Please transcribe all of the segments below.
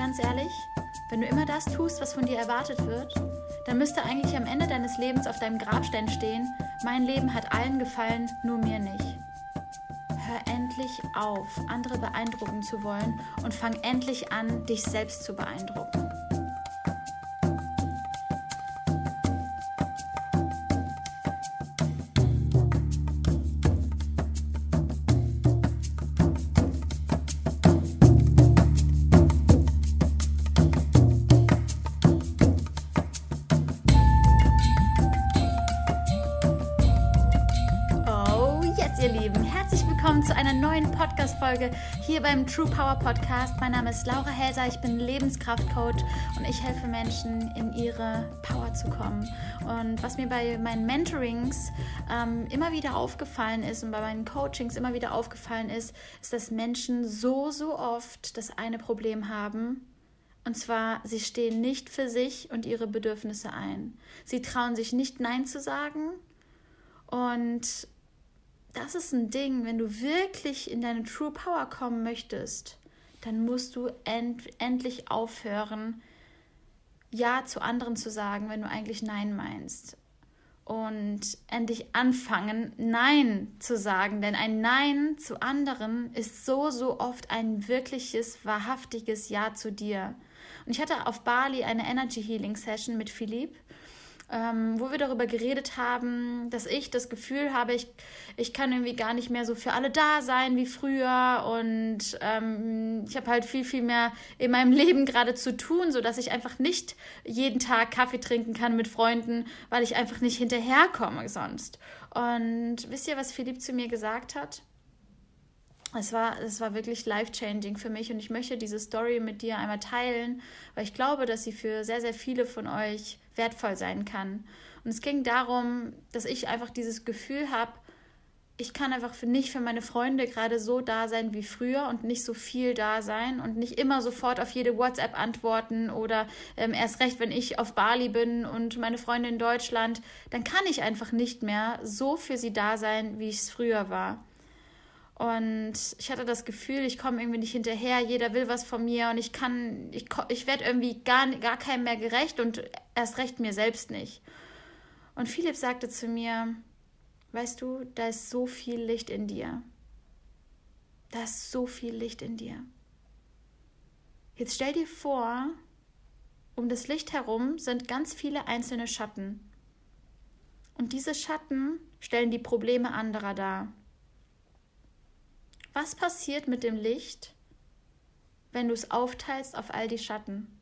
ganz ehrlich, wenn du immer das tust, was von dir erwartet wird, dann müsste eigentlich am Ende deines Lebens auf deinem Grabstein stehen, mein Leben hat allen gefallen, nur mir nicht. Hör endlich auf, andere beeindrucken zu wollen und fang endlich an, dich selbst zu beeindrucken. Folge hier beim True Power Podcast. Mein Name ist Laura Helser, ich bin Lebenskraftcoach und ich helfe Menschen, in ihre Power zu kommen. Und was mir bei meinen Mentorings ähm, immer wieder aufgefallen ist und bei meinen Coachings immer wieder aufgefallen ist, ist, dass Menschen so, so oft das eine Problem haben, und zwar, sie stehen nicht für sich und ihre Bedürfnisse ein. Sie trauen sich nicht Nein zu sagen und das ist ein Ding, wenn du wirklich in deine True Power kommen möchtest, dann musst du end endlich aufhören, Ja zu anderen zu sagen, wenn du eigentlich Nein meinst. Und endlich anfangen, Nein zu sagen. Denn ein Nein zu anderen ist so, so oft ein wirkliches, wahrhaftiges Ja zu dir. Und ich hatte auf Bali eine Energy Healing Session mit Philipp ähm, wo wir darüber geredet haben, dass ich das Gefühl habe, ich, ich kann irgendwie gar nicht mehr so für alle da sein wie früher und ähm, ich habe halt viel, viel mehr in meinem Leben gerade zu tun, sodass ich einfach nicht jeden Tag Kaffee trinken kann mit Freunden, weil ich einfach nicht hinterherkomme sonst. Und wisst ihr, was Philipp zu mir gesagt hat? es war, es war wirklich life-changing für mich und ich möchte diese Story mit dir einmal teilen, weil ich glaube, dass sie für sehr, sehr viele von euch wertvoll sein kann. Und es ging darum, dass ich einfach dieses Gefühl habe, ich kann einfach für nicht für meine Freunde gerade so da sein wie früher und nicht so viel da sein und nicht immer sofort auf jede WhatsApp antworten oder ähm, erst recht, wenn ich auf Bali bin und meine Freunde in Deutschland, dann kann ich einfach nicht mehr so für sie da sein, wie ich es früher war. Und ich hatte das Gefühl, ich komme irgendwie nicht hinterher, jeder will was von mir und ich kann, ich, ich werde irgendwie gar, gar keinem mehr gerecht und erst recht mir selbst nicht. Und Philipp sagte zu mir, weißt du, da ist so viel Licht in dir. Da ist so viel Licht in dir. Jetzt stell dir vor, um das Licht herum sind ganz viele einzelne Schatten. Und diese Schatten stellen die Probleme anderer dar. Was passiert mit dem Licht, wenn du es aufteilst auf all die Schatten?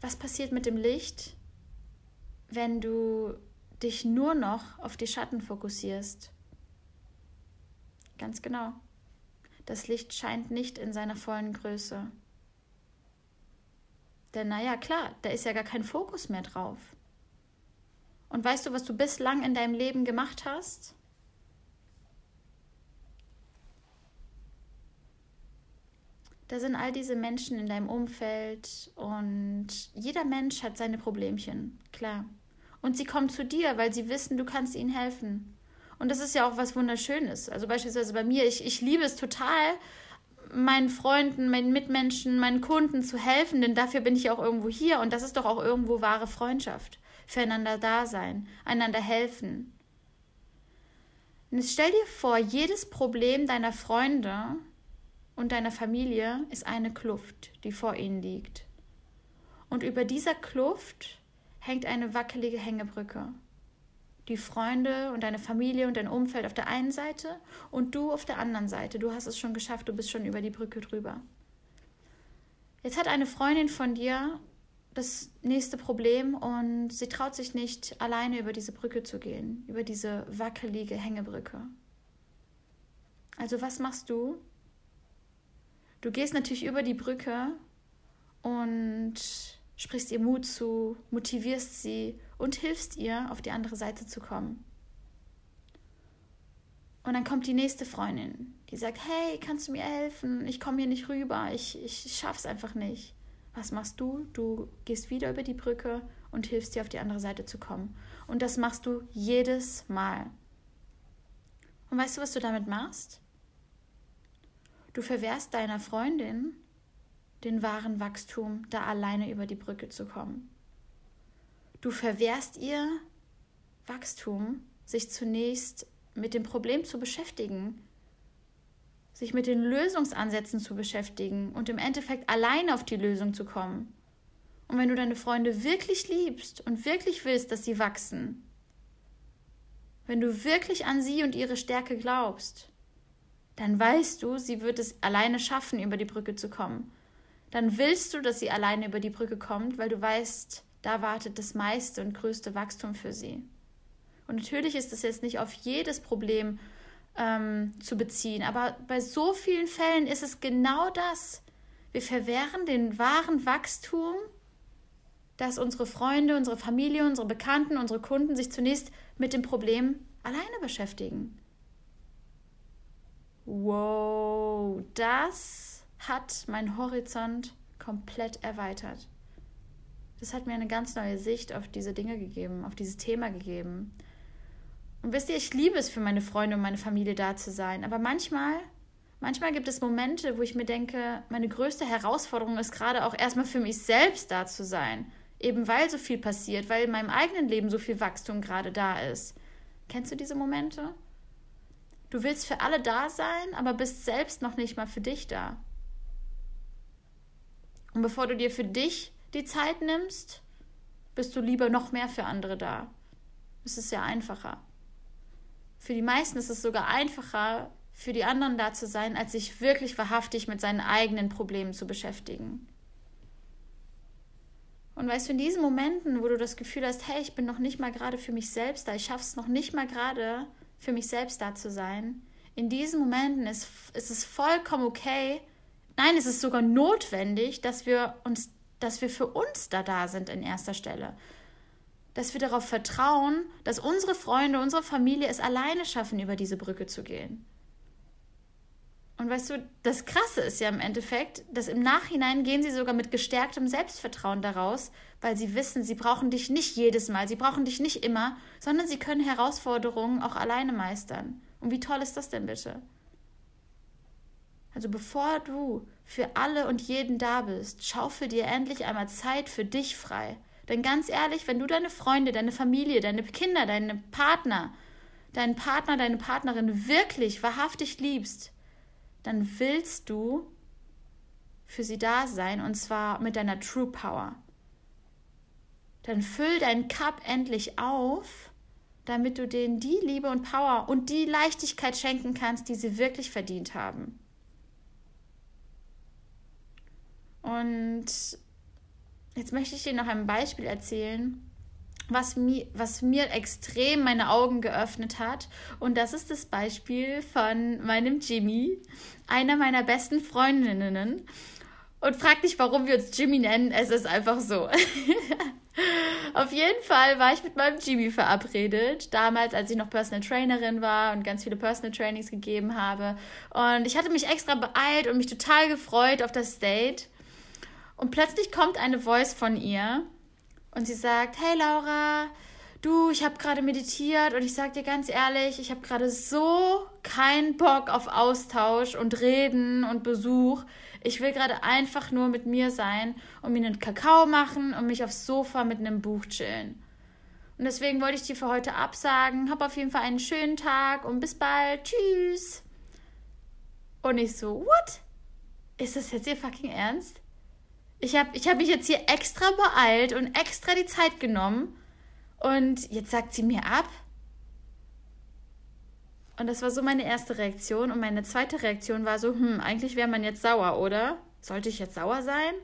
Was passiert mit dem Licht, wenn du dich nur noch auf die Schatten fokussierst? Ganz genau. Das Licht scheint nicht in seiner vollen Größe. Denn naja, klar, da ist ja gar kein Fokus mehr drauf. Und weißt du, was du bislang in deinem Leben gemacht hast? Da sind all diese Menschen in deinem Umfeld und jeder Mensch hat seine Problemchen, klar. Und sie kommen zu dir, weil sie wissen, du kannst ihnen helfen. Und das ist ja auch was Wunderschönes. Also beispielsweise bei mir, ich, ich liebe es total, meinen Freunden, meinen Mitmenschen, meinen Kunden zu helfen, denn dafür bin ich ja auch irgendwo hier und das ist doch auch irgendwo wahre Freundschaft. Füreinander da sein, einander helfen. Und jetzt stell dir vor, jedes Problem deiner Freunde und deiner Familie ist eine Kluft, die vor ihnen liegt. Und über dieser Kluft hängt eine wackelige Hängebrücke. Die Freunde und deine Familie und dein Umfeld auf der einen Seite und du auf der anderen Seite. Du hast es schon geschafft, du bist schon über die Brücke drüber. Jetzt hat eine Freundin von dir das nächste Problem und sie traut sich nicht, alleine über diese Brücke zu gehen, über diese wackelige Hängebrücke. Also was machst du, Du gehst natürlich über die Brücke und sprichst ihr Mut zu, motivierst sie und hilfst ihr, auf die andere Seite zu kommen. Und dann kommt die nächste Freundin, die sagt, hey, kannst du mir helfen? Ich komme hier nicht rüber, ich, ich schaff's einfach nicht. Was machst du? Du gehst wieder über die Brücke und hilfst dir, auf die andere Seite zu kommen. Und das machst du jedes Mal. Und weißt du, was du damit machst? Du verwehrst deiner Freundin den wahren Wachstum, da alleine über die Brücke zu kommen. Du verwehrst ihr Wachstum, sich zunächst mit dem Problem zu beschäftigen, sich mit den Lösungsansätzen zu beschäftigen und im Endeffekt alleine auf die Lösung zu kommen. Und wenn du deine Freunde wirklich liebst und wirklich willst, dass sie wachsen, wenn du wirklich an sie und ihre Stärke glaubst, dann weißt du, sie wird es alleine schaffen, über die Brücke zu kommen. Dann willst du, dass sie alleine über die Brücke kommt, weil du weißt, da wartet das meiste und größte Wachstum für sie. Und natürlich ist das jetzt nicht auf jedes Problem ähm, zu beziehen, aber bei so vielen Fällen ist es genau das. Wir verwehren den wahren Wachstum, dass unsere Freunde, unsere Familie, unsere Bekannten, unsere Kunden sich zunächst mit dem Problem alleine beschäftigen. Wow, das hat mein Horizont komplett erweitert. Das hat mir eine ganz neue Sicht auf diese Dinge gegeben, auf dieses Thema gegeben. Und wisst ihr, ich liebe es für meine Freunde und meine Familie da zu sein, aber manchmal, manchmal gibt es Momente, wo ich mir denke, meine größte Herausforderung ist gerade auch erstmal für mich selbst da zu sein, eben weil so viel passiert, weil in meinem eigenen Leben so viel Wachstum gerade da ist. Kennst du diese Momente? Du willst für alle da sein, aber bist selbst noch nicht mal für dich da. Und bevor du dir für dich die Zeit nimmst, bist du lieber noch mehr für andere da. Es ist ja einfacher. Für die meisten ist es sogar einfacher, für die anderen da zu sein, als sich wirklich wahrhaftig mit seinen eigenen Problemen zu beschäftigen. Und weißt du, in diesen Momenten, wo du das Gefühl hast, hey, ich bin noch nicht mal gerade für mich selbst da, ich schaffe es noch nicht mal gerade für mich selbst da zu sein, in diesen Momenten ist, ist es vollkommen okay, nein, es ist sogar notwendig, dass wir uns, dass wir für uns da da sind in erster Stelle. Dass wir darauf vertrauen, dass unsere Freunde, unsere Familie es alleine schaffen, über diese Brücke zu gehen. Und weißt du, das Krasse ist ja im Endeffekt, dass im Nachhinein gehen sie sogar mit gestärktem Selbstvertrauen daraus, weil sie wissen, sie brauchen dich nicht jedes Mal, sie brauchen dich nicht immer, sondern sie können Herausforderungen auch alleine meistern. Und wie toll ist das denn bitte? Also bevor du für alle und jeden da bist, schaufel dir endlich einmal Zeit für dich frei. Denn ganz ehrlich, wenn du deine Freunde, deine Familie, deine Kinder, deine Partner, deinen Partner, deine Partnerin wirklich wahrhaftig liebst, dann willst du für sie da sein und zwar mit deiner True Power. Dann füll deinen Cup endlich auf, damit du denen die Liebe und Power und die Leichtigkeit schenken kannst, die sie wirklich verdient haben. Und jetzt möchte ich dir noch ein Beispiel erzählen, was mir, was mir extrem meine Augen geöffnet hat. Und das ist das Beispiel von meinem Jimmy, einer meiner besten Freundinnen. Und frag dich, warum wir uns Jimmy nennen. Es ist einfach so. Auf jeden Fall war ich mit meinem Jimmy verabredet. Damals, als ich noch Personal Trainerin war und ganz viele Personal Trainings gegeben habe. Und ich hatte mich extra beeilt und mich total gefreut auf das Date. Und plötzlich kommt eine Voice von ihr und sie sagt, hey Laura, du, ich habe gerade meditiert und ich sage dir ganz ehrlich, ich habe gerade so keinen Bock auf Austausch und Reden und Besuch. Ich will gerade einfach nur mit mir sein und mir einen Kakao machen und mich aufs Sofa mit einem Buch chillen. Und deswegen wollte ich dir für heute absagen. Hab auf jeden Fall einen schönen Tag und bis bald. Tschüss. Und ich so, what? Ist das jetzt ihr fucking Ernst? Ich habe ich hab mich jetzt hier extra beeilt und extra die Zeit genommen. Und jetzt sagt sie mir ab. Und das war so meine erste Reaktion. Und meine zweite Reaktion war so, hm, eigentlich wäre man jetzt sauer, oder? Sollte ich jetzt sauer sein?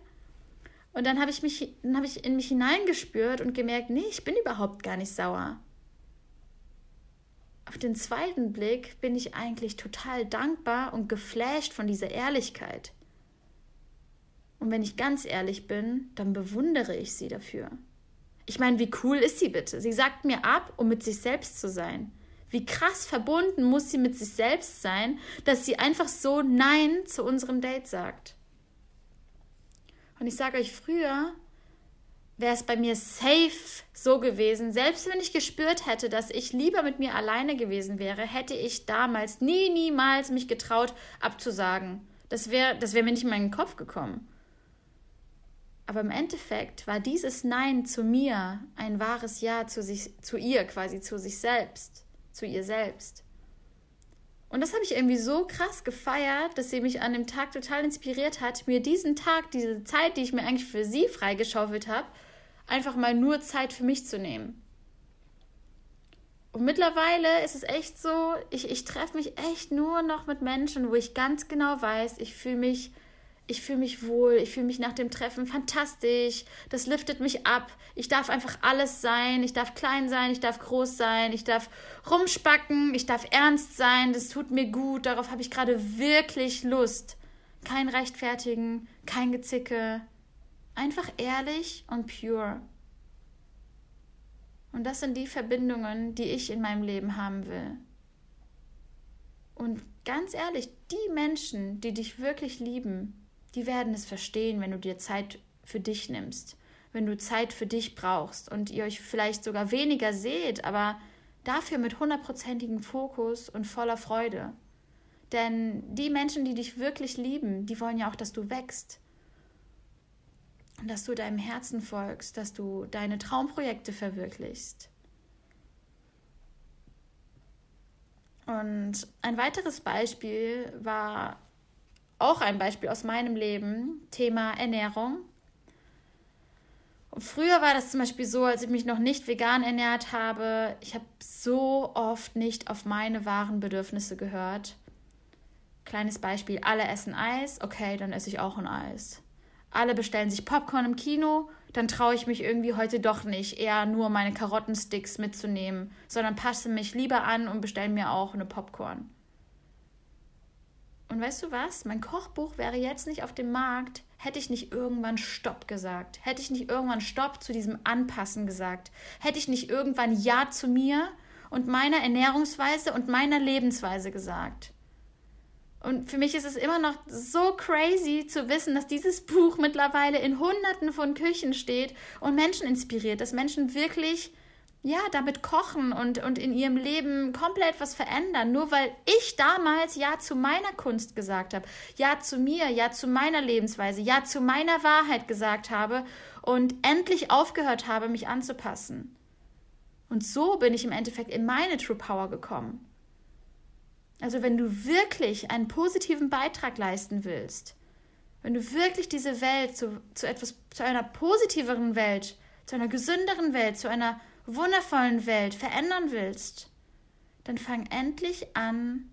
Und dann habe ich, mich, dann hab ich in mich hineingespürt und gemerkt, nee, ich bin überhaupt gar nicht sauer. Auf den zweiten Blick bin ich eigentlich total dankbar und geflasht von dieser Ehrlichkeit. Und wenn ich ganz ehrlich bin, dann bewundere ich sie dafür. Ich meine, wie cool ist sie bitte? Sie sagt mir ab, um mit sich selbst zu sein. Wie krass verbunden muss sie mit sich selbst sein, dass sie einfach so Nein zu unserem Date sagt. Und ich sage euch, früher wäre es bei mir safe so gewesen, selbst wenn ich gespürt hätte, dass ich lieber mit mir alleine gewesen wäre, hätte ich damals nie, niemals mich getraut abzusagen Das wäre das wär mir nicht in meinen Kopf gekommen. Aber im Endeffekt war dieses Nein zu mir ein wahres Ja zu, sich, zu ihr, quasi zu sich selbst, zu ihr selbst. Und das habe ich irgendwie so krass gefeiert, dass sie mich an dem Tag total inspiriert hat, mir diesen Tag, diese Zeit, die ich mir eigentlich für sie freigeschaufelt habe, einfach mal nur Zeit für mich zu nehmen. Und mittlerweile ist es echt so, ich, ich treffe mich echt nur noch mit Menschen, wo ich ganz genau weiß, ich fühle mich ich fühle mich wohl, ich fühle mich nach dem Treffen fantastisch, das liftet mich ab. Ich darf einfach alles sein, ich darf klein sein, ich darf groß sein, ich darf rumspacken, ich darf ernst sein, das tut mir gut, darauf habe ich gerade wirklich Lust. Kein Rechtfertigen, kein Gezicke, einfach ehrlich und pure. Und das sind die Verbindungen, die ich in meinem Leben haben will. Und ganz ehrlich, die Menschen, die dich wirklich lieben, die werden es verstehen, wenn du dir Zeit für dich nimmst, wenn du Zeit für dich brauchst und ihr euch vielleicht sogar weniger seht, aber dafür mit hundertprozentigem Fokus und voller Freude. Denn die Menschen, die dich wirklich lieben, die wollen ja auch, dass du wächst. Und dass du deinem Herzen folgst, dass du deine Traumprojekte verwirklichst. Und ein weiteres Beispiel war auch ein Beispiel aus meinem Leben, Thema Ernährung. Und früher war das zum Beispiel so, als ich mich noch nicht vegan ernährt habe, ich habe so oft nicht auf meine wahren Bedürfnisse gehört. Kleines Beispiel, alle essen Eis, okay, dann esse ich auch ein Eis. Alle bestellen sich Popcorn im Kino, dann traue ich mich irgendwie heute doch nicht, eher nur meine Karottensticks mitzunehmen, sondern passe mich lieber an und bestelle mir auch eine Popcorn. Und weißt du was? Mein Kochbuch wäre jetzt nicht auf dem Markt, hätte ich nicht irgendwann Stopp gesagt. Hätte ich nicht irgendwann Stopp zu diesem Anpassen gesagt. Hätte ich nicht irgendwann Ja zu mir und meiner Ernährungsweise und meiner Lebensweise gesagt. Und für mich ist es immer noch so crazy zu wissen, dass dieses Buch mittlerweile in Hunderten von Küchen steht und Menschen inspiriert, dass Menschen wirklich ja, damit kochen und, und in ihrem Leben komplett was verändern. Nur weil ich damals Ja zu meiner Kunst gesagt habe, Ja zu mir, Ja zu meiner Lebensweise, Ja zu meiner Wahrheit gesagt habe und endlich aufgehört habe, mich anzupassen. Und so bin ich im Endeffekt in meine True Power gekommen. Also wenn du wirklich einen positiven Beitrag leisten willst, wenn du wirklich diese Welt zu, zu etwas, zu einer positiveren Welt, zu einer gesünderen Welt, zu einer wundervollen Welt verändern willst, dann fang endlich an,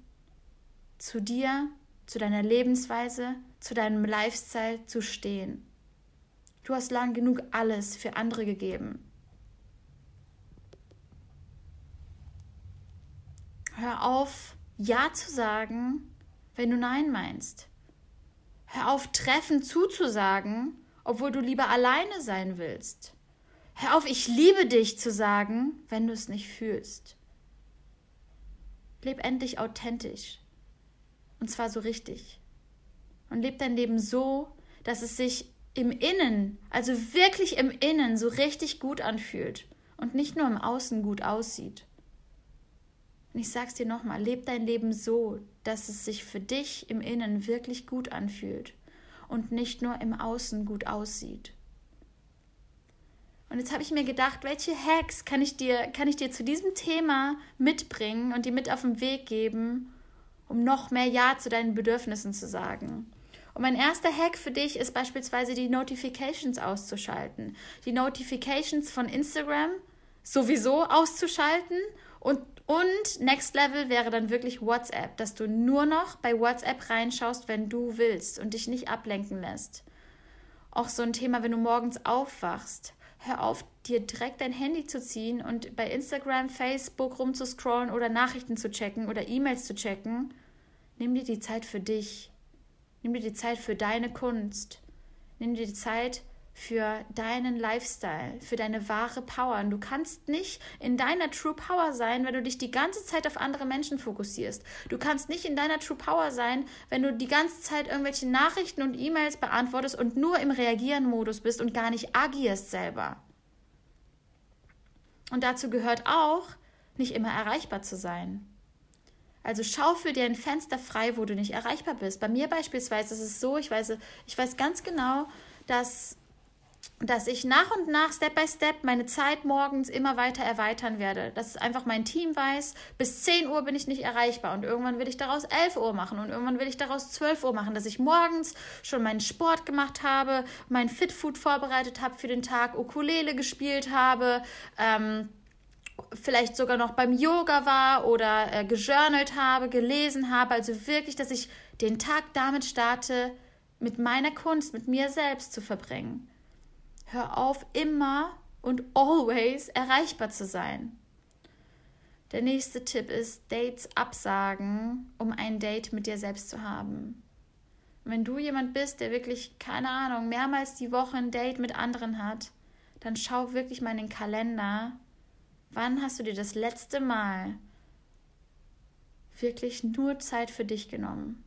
zu dir, zu deiner Lebensweise, zu deinem Lifestyle zu stehen. Du hast lang genug alles für andere gegeben. Hör auf, Ja zu sagen, wenn du Nein meinst. Hör auf, Treffen zuzusagen, obwohl du lieber alleine sein willst. Hör auf, ich liebe dich zu sagen, wenn du es nicht fühlst. Leb endlich authentisch. Und zwar so richtig. Und leb dein Leben so, dass es sich im Innen, also wirklich im Innen, so richtig gut anfühlt und nicht nur im Außen gut aussieht. Und ich sag's dir nochmal, leb dein Leben so, dass es sich für dich im Innen wirklich gut anfühlt und nicht nur im Außen gut aussieht. Und jetzt habe ich mir gedacht, welche Hacks kann ich dir, kann ich dir zu diesem Thema mitbringen und dir mit auf den Weg geben, um noch mehr Ja zu deinen Bedürfnissen zu sagen. Und mein erster Hack für dich ist beispielsweise die Notifications auszuschalten. Die Notifications von Instagram sowieso auszuschalten und und Next Level wäre dann wirklich WhatsApp, dass du nur noch bei WhatsApp reinschaust, wenn du willst und dich nicht ablenken lässt. Auch so ein Thema, wenn du morgens aufwachst hör auf, dir direkt dein Handy zu ziehen und bei Instagram, Facebook rumzuscrollen oder Nachrichten zu checken oder E-Mails zu checken. Nimm dir die Zeit für dich. Nimm dir die Zeit für deine Kunst. Nimm dir die Zeit für deinen Lifestyle, für deine wahre Power. Und du kannst nicht in deiner True Power sein, wenn du dich die ganze Zeit auf andere Menschen fokussierst. Du kannst nicht in deiner True Power sein, wenn du die ganze Zeit irgendwelche Nachrichten und E-Mails beantwortest und nur im Reagieren-Modus bist und gar nicht agierst selber. Und dazu gehört auch, nicht immer erreichbar zu sein. Also schaufel dir ein Fenster frei, wo du nicht erreichbar bist. Bei mir beispielsweise ist es so, ich weiß, ich weiß ganz genau, dass dass ich nach und nach, Step by Step, meine Zeit morgens immer weiter erweitern werde. Dass einfach mein Team weiß, bis 10 Uhr bin ich nicht erreichbar und irgendwann will ich daraus 11 Uhr machen und irgendwann will ich daraus 12 Uhr machen, dass ich morgens schon meinen Sport gemacht habe, mein Fitfood vorbereitet habe für den Tag, Ukulele gespielt habe, ähm, vielleicht sogar noch beim Yoga war oder äh, gejournalt habe, gelesen habe. Also wirklich, dass ich den Tag damit starte, mit meiner Kunst, mit mir selbst zu verbringen. Hör auf, immer und always erreichbar zu sein. Der nächste Tipp ist, Dates absagen, um ein Date mit dir selbst zu haben. Wenn du jemand bist, der wirklich, keine Ahnung, mehrmals die Woche ein Date mit anderen hat, dann schau wirklich mal in den Kalender. Wann hast du dir das letzte Mal wirklich nur Zeit für dich genommen?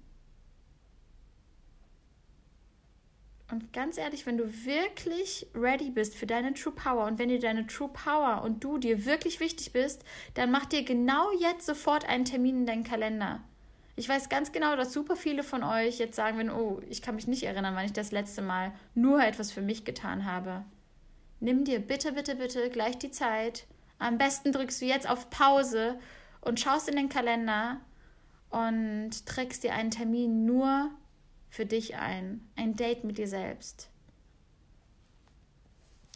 Und ganz ehrlich, wenn du wirklich ready bist für deine True Power und wenn dir deine True Power und du dir wirklich wichtig bist, dann mach dir genau jetzt sofort einen Termin in deinen Kalender. Ich weiß ganz genau, dass super viele von euch jetzt sagen werden, oh, ich kann mich nicht erinnern, wann ich das letzte Mal nur etwas für mich getan habe. Nimm dir bitte, bitte, bitte gleich die Zeit. Am besten drückst du jetzt auf Pause und schaust in den Kalender und trägst dir einen Termin nur für dich ein. Ein Date mit dir selbst.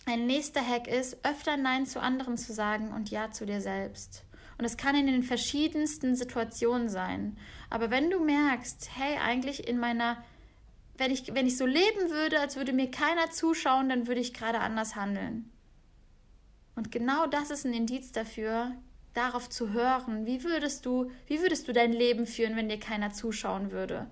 Ein nächster Hack ist, öfter Nein zu anderen zu sagen und Ja zu dir selbst. Und es kann in den verschiedensten Situationen sein. Aber wenn du merkst, hey, eigentlich in meiner, wenn ich, wenn ich so leben würde, als würde mir keiner zuschauen, dann würde ich gerade anders handeln. Und genau das ist ein Indiz dafür, darauf zu hören, wie würdest du, wie würdest du dein Leben führen, wenn dir keiner zuschauen würde?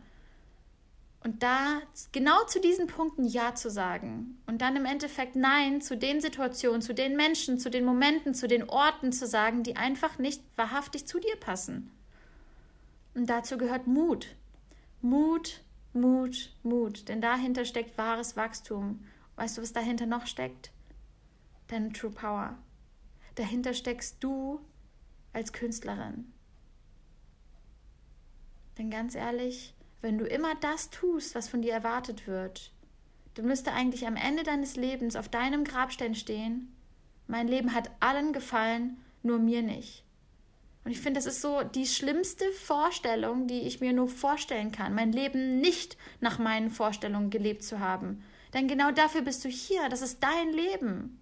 Und da genau zu diesen Punkten Ja zu sagen und dann im Endeffekt Nein zu den Situationen, zu den Menschen, zu den Momenten, zu den Orten zu sagen, die einfach nicht wahrhaftig zu dir passen. Und dazu gehört Mut. Mut, Mut, Mut. Denn dahinter steckt wahres Wachstum. Weißt du, was dahinter noch steckt? Deine True Power. Dahinter steckst du als Künstlerin. Denn ganz ehrlich, wenn du immer das tust, was von dir erwartet wird, dann müsste eigentlich am Ende deines Lebens auf deinem Grabstein stehen, mein Leben hat allen gefallen, nur mir nicht. Und ich finde, das ist so die schlimmste Vorstellung, die ich mir nur vorstellen kann, mein Leben nicht nach meinen Vorstellungen gelebt zu haben. Denn genau dafür bist du hier, das ist dein Leben.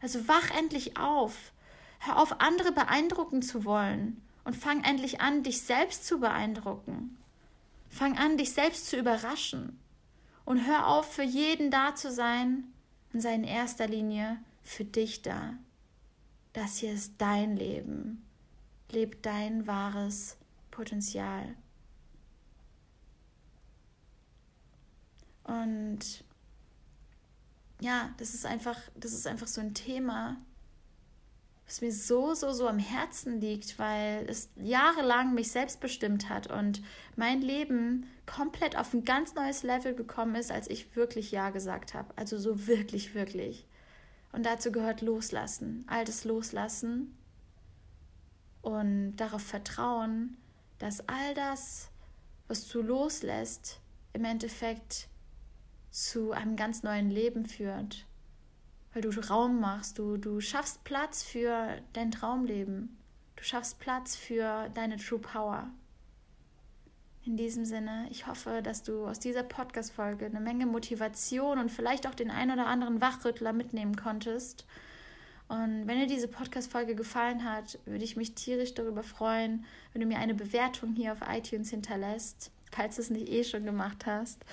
Also wach endlich auf. Hör auf, andere beeindrucken zu wollen und fang endlich an, dich selbst zu beeindrucken. Fang an, dich selbst zu überraschen und hör auf, für jeden da zu sein und sei in erster Linie für dich da. Das hier ist dein Leben. Leb dein wahres Potenzial. Und ja, das ist einfach, das ist einfach so ein Thema, was mir so, so, so am Herzen liegt, weil es jahrelang mich selbst bestimmt hat und mein Leben komplett auf ein ganz neues Level gekommen ist, als ich wirklich Ja gesagt habe. Also so wirklich, wirklich. Und dazu gehört Loslassen, altes Loslassen und darauf vertrauen, dass all das, was du loslässt, im Endeffekt zu einem ganz neuen Leben führt weil du Raum machst, du, du schaffst Platz für dein Traumleben, du schaffst Platz für deine True Power. In diesem Sinne, ich hoffe, dass du aus dieser Podcast-Folge eine Menge Motivation und vielleicht auch den ein oder anderen Wachrüttler mitnehmen konntest. Und wenn dir diese Podcast-Folge gefallen hat, würde ich mich tierisch darüber freuen, wenn du mir eine Bewertung hier auf iTunes hinterlässt, falls du es nicht eh schon gemacht hast.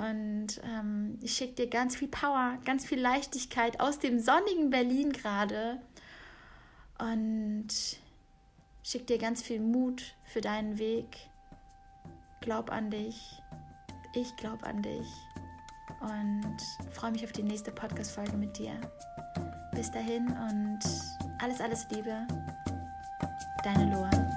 Und ähm, ich schicke dir ganz viel Power, ganz viel Leichtigkeit aus dem sonnigen Berlin gerade. Und schicke dir ganz viel Mut für deinen Weg. Glaub an dich. Ich glaube an dich. Und freue mich auf die nächste Podcast-Folge mit dir. Bis dahin und alles, alles Liebe. Deine Loa.